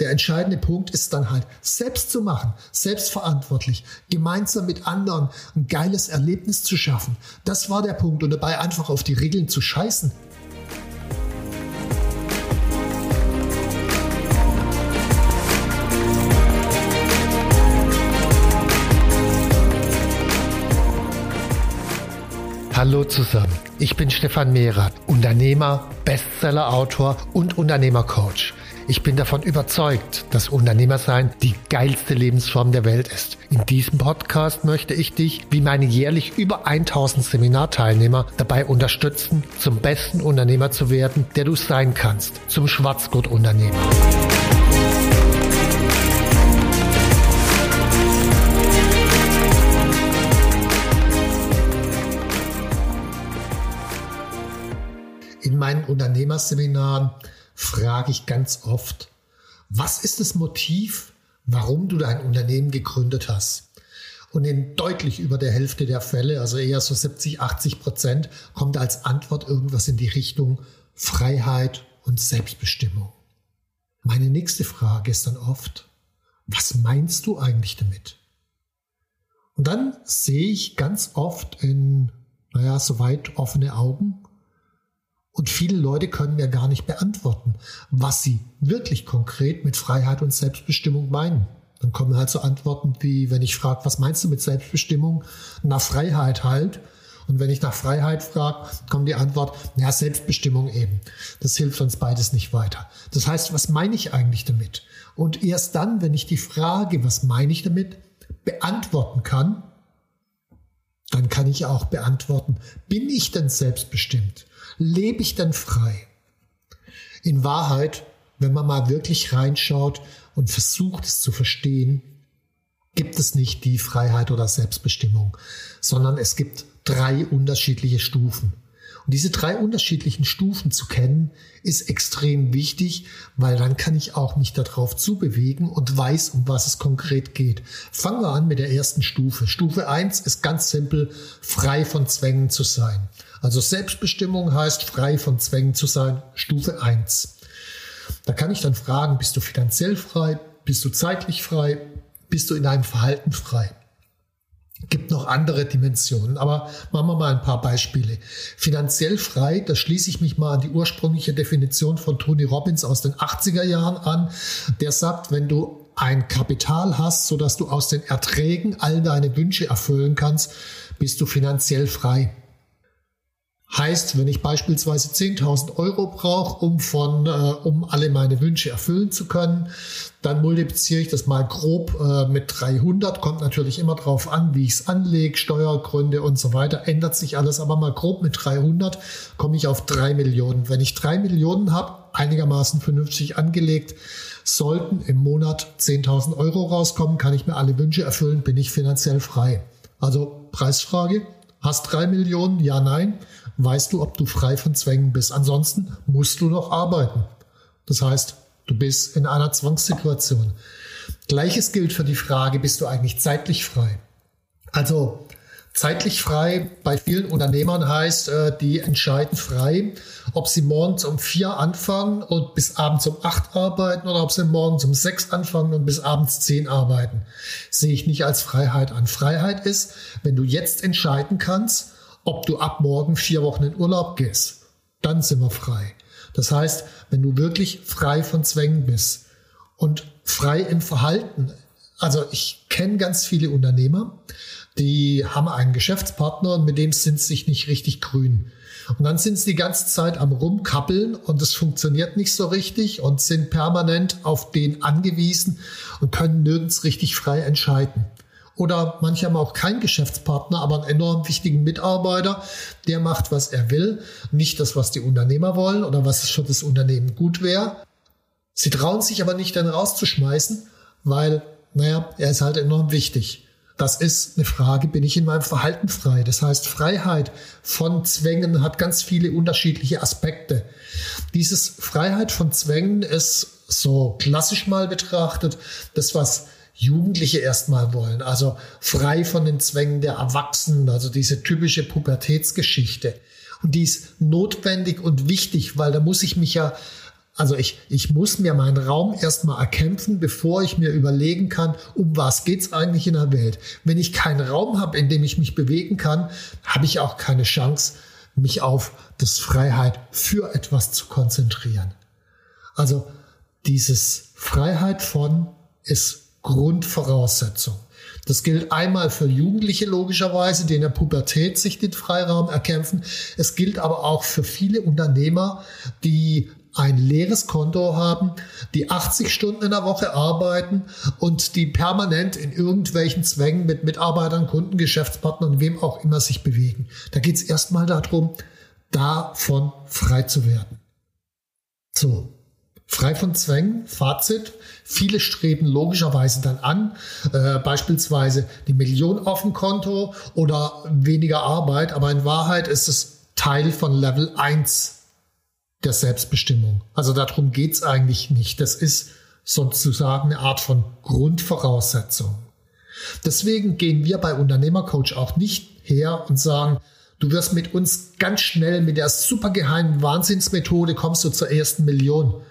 Der entscheidende Punkt ist dann halt, selbst zu machen, selbstverantwortlich, gemeinsam mit anderen ein geiles Erlebnis zu schaffen. Das war der Punkt und dabei einfach auf die Regeln zu scheißen. Hallo zusammen, ich bin Stefan Mehrer, Unternehmer, Bestsellerautor und Unternehmercoach. Ich bin davon überzeugt, dass Unternehmersein die geilste Lebensform der Welt ist. In diesem Podcast möchte ich dich, wie meine jährlich über 1000 Seminarteilnehmer, dabei unterstützen, zum besten Unternehmer zu werden, der du sein kannst, zum Schwarzgurt-Unternehmer. In meinen Unternehmerseminaren frage ich ganz oft, was ist das Motiv, warum du dein Unternehmen gegründet hast? Und in deutlich über der Hälfte der Fälle, also eher so 70, 80 Prozent, kommt als Antwort irgendwas in die Richtung Freiheit und Selbstbestimmung. Meine nächste Frage ist dann oft, was meinst du eigentlich damit? Und dann sehe ich ganz oft in, naja, soweit offene Augen, und viele Leute können mir gar nicht beantworten, was sie wirklich konkret mit Freiheit und Selbstbestimmung meinen. Dann kommen halt so Antworten wie, wenn ich frage, was meinst du mit Selbstbestimmung? Nach Freiheit halt. Und wenn ich nach Freiheit frage, kommt die Antwort, ja, Selbstbestimmung eben. Das hilft uns beides nicht weiter. Das heißt, was meine ich eigentlich damit? Und erst dann, wenn ich die Frage, was meine ich damit, beantworten kann, dann kann ich auch beantworten, bin ich denn selbstbestimmt? lebe ich denn frei? In Wahrheit, wenn man mal wirklich reinschaut und versucht es zu verstehen, gibt es nicht die Freiheit oder Selbstbestimmung, sondern es gibt drei unterschiedliche Stufen. Und diese drei unterschiedlichen Stufen zu kennen, ist extrem wichtig, weil dann kann ich auch mich darauf zubewegen und weiß, um was es konkret geht. Fangen wir an mit der ersten Stufe. Stufe eins ist ganz simpel, frei von Zwängen zu sein. Also Selbstbestimmung heißt, frei von Zwängen zu sein, Stufe eins. Da kann ich dann fragen, bist du finanziell frei? Bist du zeitlich frei? Bist du in deinem Verhalten frei? Gibt noch andere Dimensionen, aber machen wir mal ein paar Beispiele. Finanziell frei, da schließe ich mich mal an die ursprüngliche Definition von Tony Robbins aus den 80er Jahren an. Der sagt, wenn du ein Kapital hast, so dass du aus den Erträgen all deine Wünsche erfüllen kannst, bist du finanziell frei. Heißt, wenn ich beispielsweise 10.000 Euro brauche, um von, äh, um alle meine Wünsche erfüllen zu können, dann multipliziere ich das mal grob äh, mit 300. Kommt natürlich immer drauf an, wie ich es anlege, Steuergründe und so weiter. Ändert sich alles, aber mal grob mit 300 komme ich auf 3 Millionen. Wenn ich 3 Millionen habe, einigermaßen vernünftig angelegt, sollten im Monat 10.000 Euro rauskommen, kann ich mir alle Wünsche erfüllen, bin ich finanziell frei. Also Preisfrage, hast 3 Millionen, ja, nein weißt du, ob du frei von Zwängen bist. Ansonsten musst du noch arbeiten. Das heißt, du bist in einer Zwangssituation. Gleiches gilt für die Frage, bist du eigentlich zeitlich frei? Also zeitlich frei bei vielen Unternehmern heißt, äh, die entscheiden frei, ob sie morgens um vier anfangen und bis abends um acht arbeiten oder ob sie morgens um sechs anfangen und bis abends zehn arbeiten. Sehe ich nicht als Freiheit an. Freiheit ist, wenn du jetzt entscheiden kannst, ob du ab morgen vier Wochen in Urlaub gehst. Dann sind wir frei. Das heißt, wenn du wirklich frei von Zwängen bist und frei im Verhalten. Also ich kenne ganz viele Unternehmer, die haben einen Geschäftspartner und mit dem sind sie sich nicht richtig grün. Und dann sind sie die ganze Zeit am Rumkappeln und es funktioniert nicht so richtig und sind permanent auf den angewiesen und können nirgends richtig frei entscheiden. Oder manche haben auch keinen Geschäftspartner, aber einen enorm wichtigen Mitarbeiter, der macht, was er will, nicht das, was die Unternehmer wollen oder was für das Unternehmen gut wäre. Sie trauen sich aber nicht dann rauszuschmeißen, weil naja, er ist halt enorm wichtig. Das ist eine Frage, bin ich in meinem Verhalten frei? Das heißt, Freiheit von Zwängen hat ganz viele unterschiedliche Aspekte. Dieses Freiheit von Zwängen ist so klassisch mal betrachtet, das, was Jugendliche erstmal wollen. Also frei von den Zwängen der Erwachsenen, also diese typische Pubertätsgeschichte. Und die ist notwendig und wichtig, weil da muss ich mich ja also ich, ich muss mir meinen Raum erstmal erkämpfen, bevor ich mir überlegen kann, um was geht's eigentlich in der Welt. Wenn ich keinen Raum habe, in dem ich mich bewegen kann, habe ich auch keine Chance, mich auf das Freiheit für etwas zu konzentrieren. Also dieses Freiheit von ist Grundvoraussetzung. Das gilt einmal für Jugendliche logischerweise, die in der Pubertät sich den Freiraum erkämpfen. Es gilt aber auch für viele Unternehmer, die ein leeres Konto haben, die 80 Stunden in der Woche arbeiten und die permanent in irgendwelchen Zwängen mit Mitarbeitern, Kunden, Geschäftspartnern, wem auch immer sich bewegen. Da geht es erstmal darum, davon frei zu werden. So, frei von Zwängen, Fazit. Viele streben logischerweise dann an, äh, beispielsweise die Million auf dem Konto oder weniger Arbeit, aber in Wahrheit ist es Teil von Level 1 der Selbstbestimmung. Also darum geht's eigentlich nicht. Das ist sozusagen eine Art von Grundvoraussetzung. Deswegen gehen wir bei Unternehmercoach auch nicht her und sagen, du wirst mit uns ganz schnell mit der supergeheimen Wahnsinnsmethode kommst du zur ersten Million.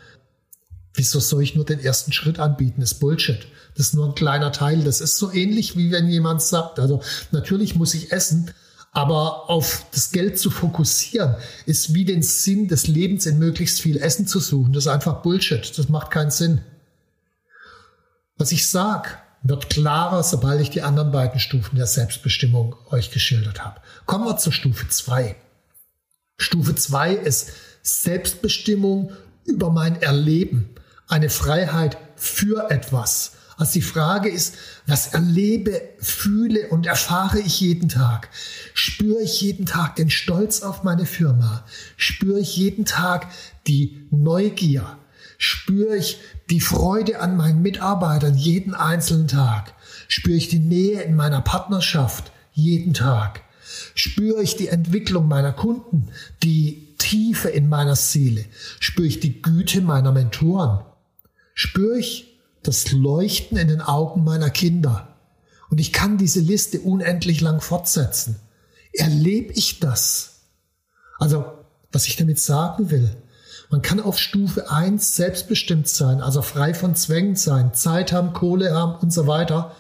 Wieso soll ich nur den ersten Schritt anbieten? Das ist Bullshit. Das ist nur ein kleiner Teil. Das ist so ähnlich, wie wenn jemand sagt, also natürlich muss ich essen, aber auf das Geld zu fokussieren, ist wie den Sinn des Lebens in möglichst viel Essen zu suchen. Das ist einfach Bullshit. Das macht keinen Sinn. Was ich sag, wird klarer, sobald ich die anderen beiden Stufen der Selbstbestimmung euch geschildert habe. Kommen wir zur Stufe 2. Stufe 2 ist Selbstbestimmung über mein Erleben, eine Freiheit für etwas, also die Frage ist, was erlebe, fühle und erfahre ich jeden Tag? Spüre ich jeden Tag den Stolz auf meine Firma? Spüre ich jeden Tag die Neugier? Spüre ich die Freude an meinen Mitarbeitern jeden einzelnen Tag? Spüre ich die Nähe in meiner Partnerschaft jeden Tag? Spüre ich die Entwicklung meiner Kunden, die Tiefe in meiner Seele? Spüre ich die Güte meiner Mentoren? Spüre ich das Leuchten in den Augen meiner Kinder. Und ich kann diese Liste unendlich lang fortsetzen. Erlebe ich das? Also, was ich damit sagen will, man kann auf Stufe 1 selbstbestimmt sein, also frei von Zwängen sein, Zeit haben, Kohle haben und so weiter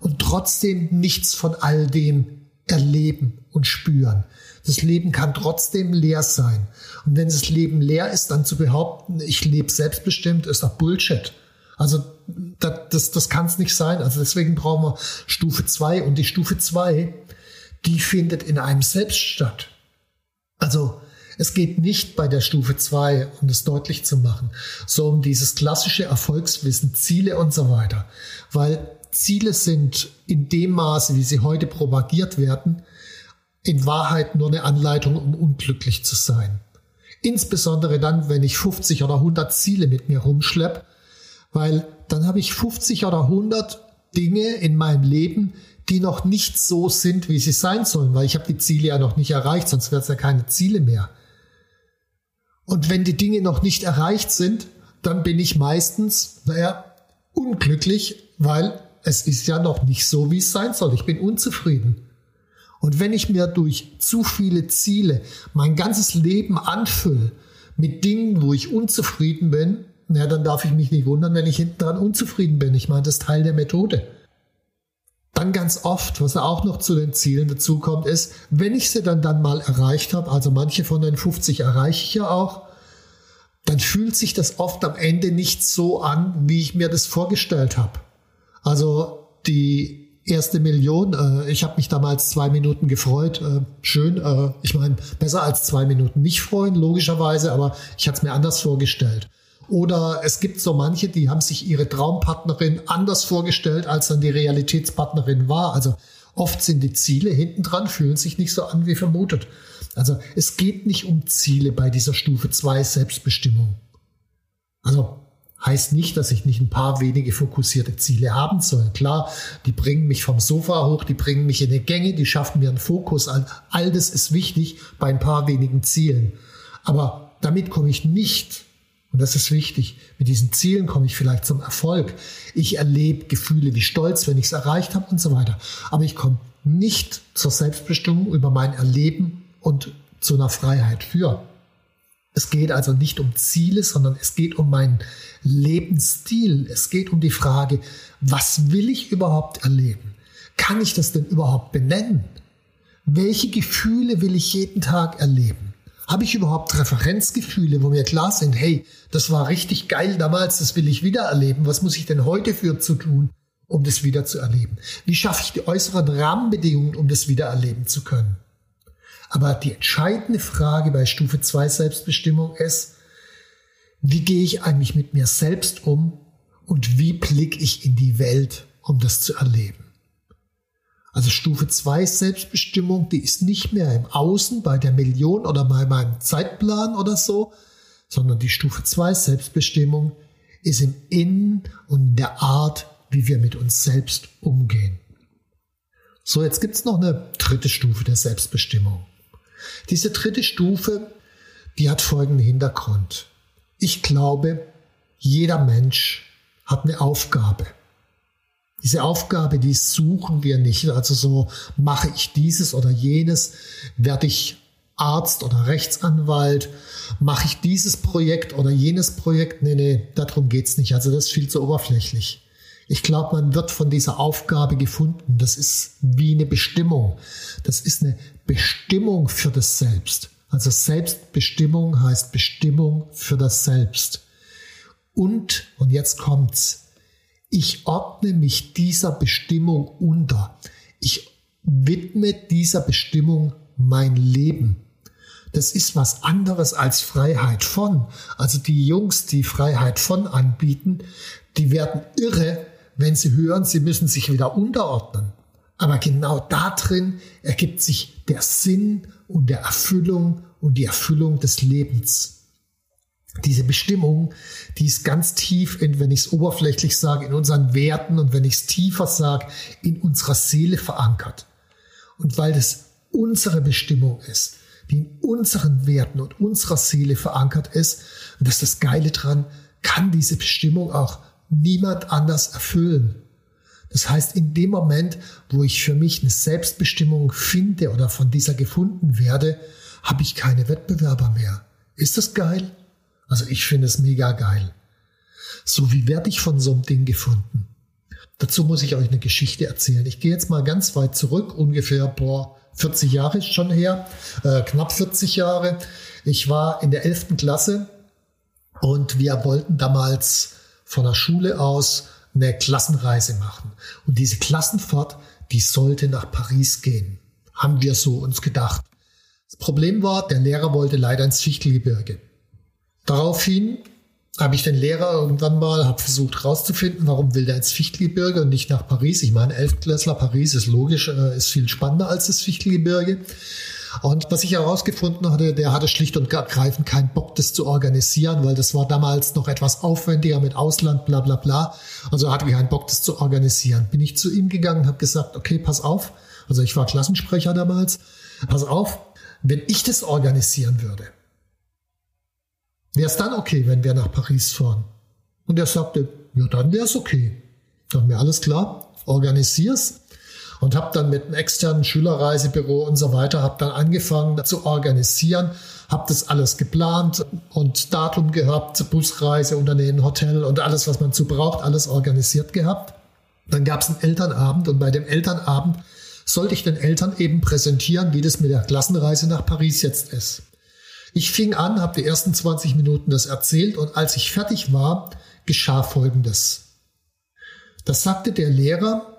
und trotzdem nichts von all dem erleben und spüren. Das Leben kann trotzdem leer sein. Und wenn das Leben leer ist, dann zu behaupten, ich lebe selbstbestimmt, ist doch Bullshit. Also das, das, das kann es nicht sein. Also deswegen brauchen wir Stufe 2 und die Stufe 2, die findet in einem selbst statt. Also es geht nicht bei der Stufe 2, um das deutlich zu machen, so um dieses klassische Erfolgswissen, Ziele und so weiter. Weil Ziele sind in dem Maße, wie sie heute propagiert werden, in Wahrheit nur eine Anleitung, um unglücklich zu sein. Insbesondere dann, wenn ich 50 oder 100 Ziele mit mir rumschleppe weil dann habe ich 50 oder 100 Dinge in meinem Leben, die noch nicht so sind, wie sie sein sollen, weil ich habe die Ziele ja noch nicht erreicht, sonst wäre es ja keine Ziele mehr. Und wenn die Dinge noch nicht erreicht sind, dann bin ich meistens, naja, unglücklich, weil es ist ja noch nicht so, wie es sein soll. Ich bin unzufrieden. Und wenn ich mir durch zu viele Ziele mein ganzes Leben anfülle mit Dingen, wo ich unzufrieden bin, ja, dann darf ich mich nicht wundern, wenn ich hinten dran unzufrieden bin. Ich meine, das ist Teil der Methode. Dann ganz oft, was auch noch zu den Zielen dazukommt, ist, wenn ich sie dann, dann mal erreicht habe, also manche von den 50 erreiche ich ja auch, dann fühlt sich das oft am Ende nicht so an, wie ich mir das vorgestellt habe. Also die erste Million, äh, ich habe mich damals zwei Minuten gefreut, äh, schön, äh, ich meine, besser als zwei Minuten nicht freuen, logischerweise, aber ich hatte es mir anders vorgestellt. Oder es gibt so manche, die haben sich ihre Traumpartnerin anders vorgestellt, als dann die Realitätspartnerin war. Also oft sind die Ziele hinten dran, fühlen sich nicht so an wie vermutet. Also es geht nicht um Ziele bei dieser Stufe 2 Selbstbestimmung. Also Heißt nicht, dass ich nicht ein paar wenige fokussierte Ziele haben soll. Klar, die bringen mich vom Sofa hoch, die bringen mich in die Gänge, die schaffen mir einen Fokus. All das ist wichtig bei ein paar wenigen Zielen. Aber damit komme ich nicht, und das ist wichtig, mit diesen Zielen komme ich vielleicht zum Erfolg. Ich erlebe Gefühle wie Stolz, wenn ich es erreicht habe und so weiter. Aber ich komme nicht zur Selbstbestimmung über mein Erleben und zu einer Freiheit für. Es geht also nicht um Ziele, sondern es geht um meinen Lebensstil. Es geht um die Frage, was will ich überhaupt erleben? Kann ich das denn überhaupt benennen? Welche Gefühle will ich jeden Tag erleben? Habe ich überhaupt Referenzgefühle, wo mir klar sind, hey, das war richtig geil damals, das will ich wieder erleben. Was muss ich denn heute für zu tun, um das wieder zu erleben? Wie schaffe ich die äußeren Rahmenbedingungen, um das wieder erleben zu können? Aber die entscheidende Frage bei Stufe 2 Selbstbestimmung ist, wie gehe ich eigentlich mit mir selbst um und wie blicke ich in die Welt, um das zu erleben? Also Stufe 2 Selbstbestimmung, die ist nicht mehr im Außen bei der Million oder bei meinem Zeitplan oder so, sondern die Stufe 2 Selbstbestimmung ist im Innen und in der Art, wie wir mit uns selbst umgehen. So, jetzt gibt's noch eine dritte Stufe der Selbstbestimmung. Diese dritte Stufe, die hat folgenden Hintergrund. Ich glaube, jeder Mensch hat eine Aufgabe. Diese Aufgabe, die suchen wir nicht. Also so mache ich dieses oder jenes, werde ich Arzt oder Rechtsanwalt, mache ich dieses Projekt oder jenes Projekt. Nee, nee, darum geht's nicht. Also das ist viel zu oberflächlich. Ich glaube, man wird von dieser Aufgabe gefunden. Das ist wie eine Bestimmung. Das ist eine Bestimmung für das Selbst. Also Selbstbestimmung heißt Bestimmung für das Selbst. Und, und jetzt kommt's, ich ordne mich dieser Bestimmung unter. Ich widme dieser Bestimmung mein Leben. Das ist was anderes als Freiheit von. Also die Jungs, die Freiheit von anbieten, die werden irre, wenn sie hören, sie müssen sich wieder unterordnen. Aber genau darin ergibt sich der Sinn und der Erfüllung und die Erfüllung des Lebens. Diese Bestimmung, die ist ganz tief, in, wenn ich es oberflächlich sage, in unseren Werten und wenn ich es tiefer sage, in unserer Seele verankert. Und weil das unsere Bestimmung ist, die in unseren Werten und unserer Seele verankert ist, und das ist das Geile dran, kann diese Bestimmung auch niemand anders erfüllen. Das heißt, in dem Moment, wo ich für mich eine Selbstbestimmung finde oder von dieser gefunden werde, habe ich keine Wettbewerber mehr. Ist das geil? Also ich finde es mega geil. So, wie werde ich von so einem Ding gefunden? Dazu muss ich euch eine Geschichte erzählen. Ich gehe jetzt mal ganz weit zurück, ungefähr boah, 40 Jahre schon her, äh, knapp 40 Jahre. Ich war in der 11. Klasse und wir wollten damals von der Schule aus eine Klassenreise machen. Und diese Klassenfahrt, die sollte nach Paris gehen. Haben wir so uns gedacht. Das Problem war, der Lehrer wollte leider ins Fichtelgebirge. Daraufhin habe ich den Lehrer irgendwann mal, habe versucht herauszufinden, warum will der ins Fichtelgebirge und nicht nach Paris. Ich meine, Elftklässler, Paris ist logisch, äh, ist viel spannender als das Fichtelgebirge. Und was ich herausgefunden hatte, der hatte schlicht und ergreifend keinen Bock, das zu organisieren, weil das war damals noch etwas aufwendiger mit Ausland, bla bla bla. Also hatte keinen Bock, das zu organisieren. Bin ich zu ihm gegangen habe gesagt, okay, pass auf. Also ich war Klassensprecher damals. Pass auf, wenn ich das organisieren würde, wäre es dann okay, wenn wir nach Paris fahren? Und er sagte, ja, dann wäre es okay. Dann mir alles klar, organisier's und habe dann mit einem externen Schülerreisebüro und so weiter, habe dann angefangen zu organisieren, habe das alles geplant und Datum gehabt, Busreise, Unternehmen, Hotel und alles, was man zu braucht, alles organisiert gehabt. Dann gab es einen Elternabend und bei dem Elternabend sollte ich den Eltern eben präsentieren, wie das mit der Klassenreise nach Paris jetzt ist. Ich fing an, habe die ersten 20 Minuten das erzählt und als ich fertig war, geschah Folgendes. Das sagte der Lehrer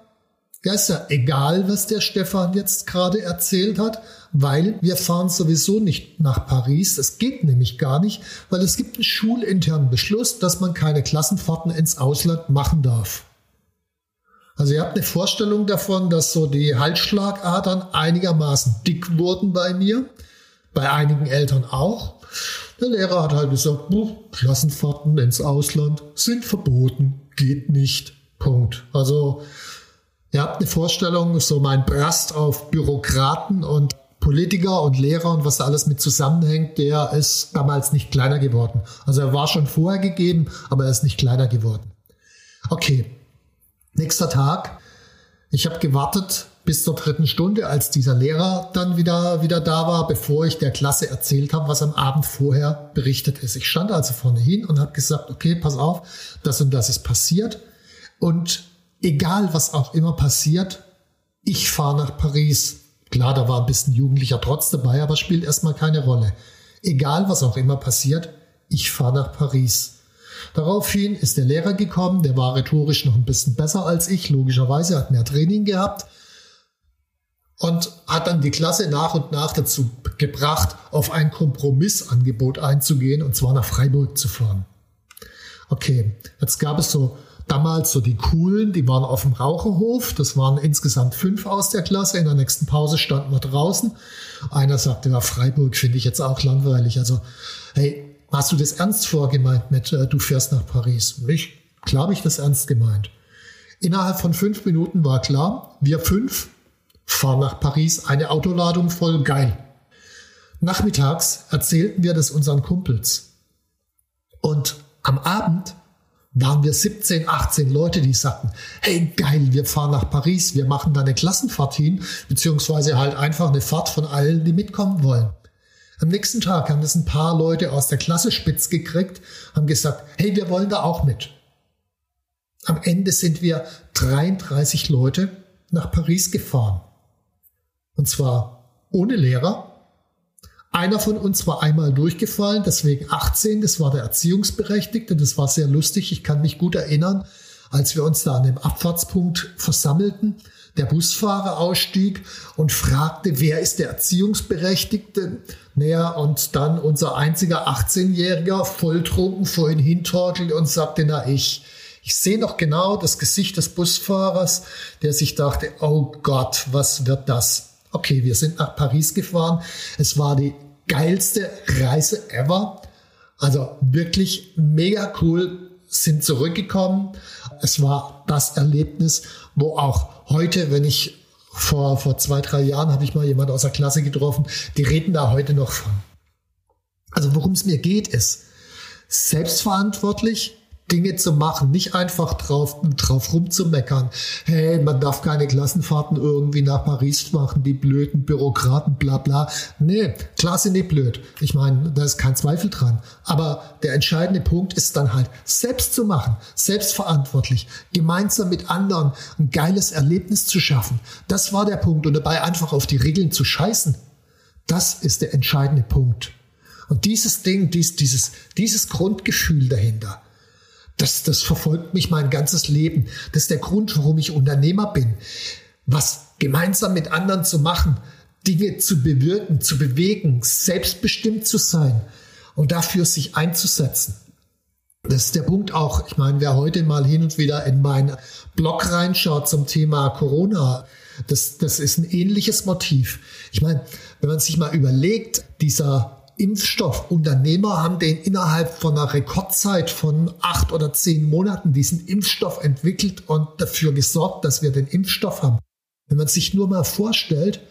ja, ist ja egal, was der Stefan jetzt gerade erzählt hat, weil wir fahren sowieso nicht nach Paris. Es geht nämlich gar nicht, weil es gibt einen schulinternen Beschluss, dass man keine Klassenfahrten ins Ausland machen darf. Also ihr habt eine Vorstellung davon, dass so die Halsschlagadern einigermaßen dick wurden bei mir, bei einigen Eltern auch. Der Lehrer hat halt gesagt, Klassenfahrten ins Ausland sind verboten, geht nicht. Punkt. Also ihr habt eine Vorstellung, so mein Brast auf Bürokraten und Politiker und Lehrer und was da alles mit zusammenhängt, der ist damals nicht kleiner geworden. Also er war schon vorher gegeben, aber er ist nicht kleiner geworden. Okay, nächster Tag. Ich habe gewartet bis zur dritten Stunde, als dieser Lehrer dann wieder, wieder da war, bevor ich der Klasse erzählt habe, was am Abend vorher berichtet ist. Ich stand also vorne hin und habe gesagt, okay, pass auf, das und das ist passiert. Und egal, was auch immer passiert, ich fahre nach Paris. Klar, da war ein bisschen jugendlicher Trotz dabei, aber spielt erstmal keine Rolle. Egal, was auch immer passiert, ich fahre nach Paris. Daraufhin ist der Lehrer gekommen, der war rhetorisch noch ein bisschen besser als ich, logischerweise, hat mehr Training gehabt und hat dann die Klasse nach und nach dazu gebracht, auf ein Kompromissangebot einzugehen, und zwar nach Freiburg zu fahren. Okay, jetzt gab es so damals so die coolen, die waren auf dem Raucherhof. Das waren insgesamt fünf aus der Klasse. In der nächsten Pause standen wir draußen. Einer sagte, ja, Freiburg finde ich jetzt auch langweilig. Also, hey, hast du das ernst vorgemeint mit, äh, du fährst nach Paris? Ich, klar habe ich das ernst gemeint. Innerhalb von fünf Minuten war klar, wir fünf fahren nach Paris, eine Autoladung voll geil. Nachmittags erzählten wir das unseren Kumpels. Und am Abend waren wir 17, 18 Leute, die sagten, hey geil, wir fahren nach Paris, wir machen da eine Klassenfahrt hin, beziehungsweise halt einfach eine Fahrt von allen, die mitkommen wollen. Am nächsten Tag haben das ein paar Leute aus der Klasse spitz gekriegt, haben gesagt, hey, wir wollen da auch mit. Am Ende sind wir 33 Leute nach Paris gefahren. Und zwar ohne Lehrer, einer von uns war einmal durchgefallen, deswegen 18, das war der Erziehungsberechtigte, das war sehr lustig, ich kann mich gut erinnern, als wir uns da an dem Abfahrtspunkt versammelten, der Busfahrer ausstieg und fragte, wer ist der Erziehungsberechtigte? Naja, und dann unser einziger 18-Jähriger volltrunken vor ihn hintorkelte und sagte, na ich. Ich sehe noch genau das Gesicht des Busfahrers, der sich dachte, oh Gott, was wird das? Okay, wir sind nach Paris gefahren. Es war die geilste Reise ever. Also wirklich mega cool, sind zurückgekommen. Es war das Erlebnis, wo auch heute, wenn ich vor, vor zwei, drei Jahren habe ich mal jemand aus der Klasse getroffen, die reden da heute noch von. Also worum es mir geht, ist selbstverantwortlich Dinge zu machen, nicht einfach drauf, drauf rumzumeckern. Hey, man darf keine Klassenfahrten irgendwie nach Paris machen, die blöden Bürokraten, bla bla. Nee, klar sind die blöd. Ich meine, da ist kein Zweifel dran. Aber der entscheidende Punkt ist dann halt, selbst zu machen, selbstverantwortlich, gemeinsam mit anderen ein geiles Erlebnis zu schaffen. Das war der Punkt. Und dabei einfach auf die Regeln zu scheißen. Das ist der entscheidende Punkt. Und dieses Ding, dies, dieses, dieses Grundgefühl dahinter, das, das verfolgt mich mein ganzes Leben. Das ist der Grund, warum ich Unternehmer bin. Was gemeinsam mit anderen zu machen, Dinge zu bewirken, zu bewegen, selbstbestimmt zu sein und dafür sich einzusetzen. Das ist der Punkt auch. Ich meine, wer heute mal hin und wieder in meinen Blog reinschaut zum Thema Corona, das, das ist ein ähnliches Motiv. Ich meine, wenn man sich mal überlegt, dieser Impfstoff. Unternehmer haben den innerhalb von einer Rekordzeit von acht oder zehn Monaten diesen Impfstoff entwickelt und dafür gesorgt, dass wir den Impfstoff haben. Wenn man sich nur mal vorstellt,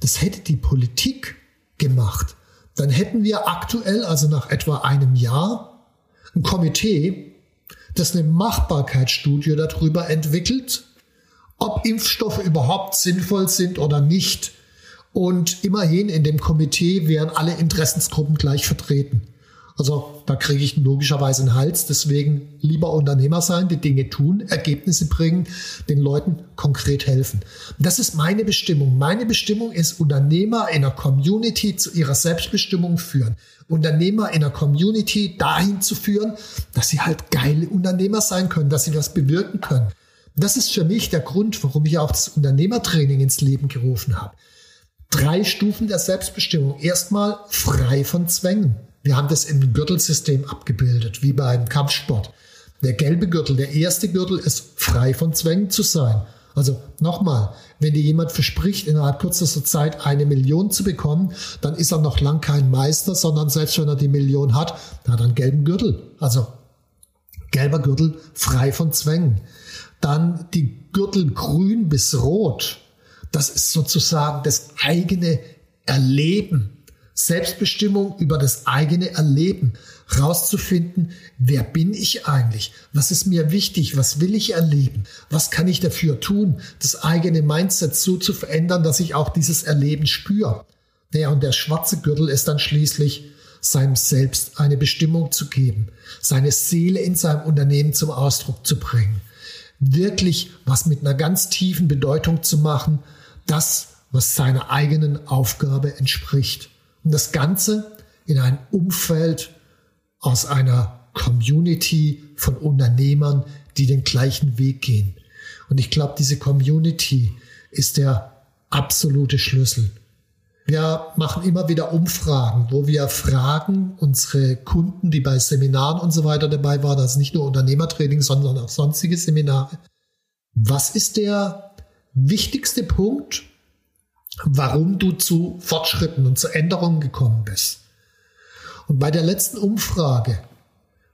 das hätte die Politik gemacht, dann hätten wir aktuell, also nach etwa einem Jahr, ein Komitee, das eine Machbarkeitsstudie darüber entwickelt, ob Impfstoffe überhaupt sinnvoll sind oder nicht. Und immerhin in dem Komitee wären alle Interessensgruppen gleich vertreten. Also da kriege ich logischerweise einen Hals. Deswegen lieber Unternehmer sein, die Dinge tun, Ergebnisse bringen, den Leuten konkret helfen. Das ist meine Bestimmung. Meine Bestimmung ist, Unternehmer in einer Community zu ihrer Selbstbestimmung führen. Unternehmer in einer Community dahin zu führen, dass sie halt geile Unternehmer sein können, dass sie was bewirken können. Das ist für mich der Grund, warum ich auch das Unternehmertraining ins Leben gerufen habe drei Stufen der Selbstbestimmung. Erstmal frei von Zwängen. Wir haben das im Gürtelsystem abgebildet, wie beim Kampfsport. Der gelbe Gürtel, der erste Gürtel ist frei von Zwängen zu sein. Also nochmal, wenn dir jemand verspricht, innerhalb kürzester Zeit eine Million zu bekommen, dann ist er noch lang kein Meister, sondern selbst wenn er die Million hat, dann hat er einen gelben Gürtel. Also gelber Gürtel frei von Zwängen. Dann die Gürtel grün bis rot. Das ist sozusagen das eigene Erleben. Selbstbestimmung über das eigene Erleben rauszufinden, wer bin ich eigentlich? Was ist mir wichtig? Was will ich erleben? Was kann ich dafür tun, das eigene Mindset so zu verändern, dass ich auch dieses Erleben spüre? Naja, und der schwarze Gürtel ist dann schließlich seinem Selbst eine Bestimmung zu geben, seine Seele in seinem Unternehmen zum Ausdruck zu bringen, wirklich was mit einer ganz tiefen Bedeutung zu machen, das, was seiner eigenen Aufgabe entspricht. Und das Ganze in ein Umfeld aus einer Community von Unternehmern, die den gleichen Weg gehen. Und ich glaube, diese Community ist der absolute Schlüssel. Wir machen immer wieder Umfragen, wo wir fragen unsere Kunden, die bei Seminaren und so weiter dabei waren, also nicht nur Unternehmertraining, sondern auch sonstige Seminare. Was ist der wichtigste Punkt, warum du zu Fortschritten und zu Änderungen gekommen bist? Und bei der letzten Umfrage,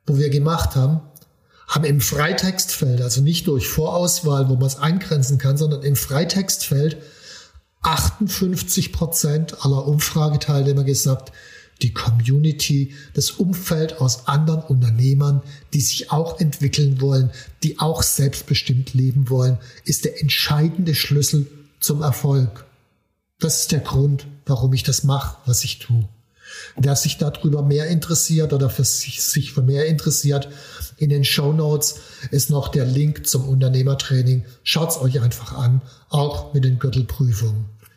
wo wir gemacht haben, haben im Freitextfeld, also nicht durch Vorauswahl, wo man es eingrenzen kann, sondern im Freitextfeld 58 Prozent aller Umfrageteilnehmer gesagt, die Community, das Umfeld aus anderen Unternehmern, die sich auch entwickeln wollen, die auch selbstbestimmt leben wollen, ist der entscheidende Schlüssel zum Erfolg. Das ist der Grund, warum ich das mache, was ich tue. Wer sich darüber mehr interessiert oder für sich, sich für mehr interessiert, in den Show Notes ist noch der Link zum Unternehmertraining. Schaut's euch einfach an, auch mit den Gürtelprüfungen.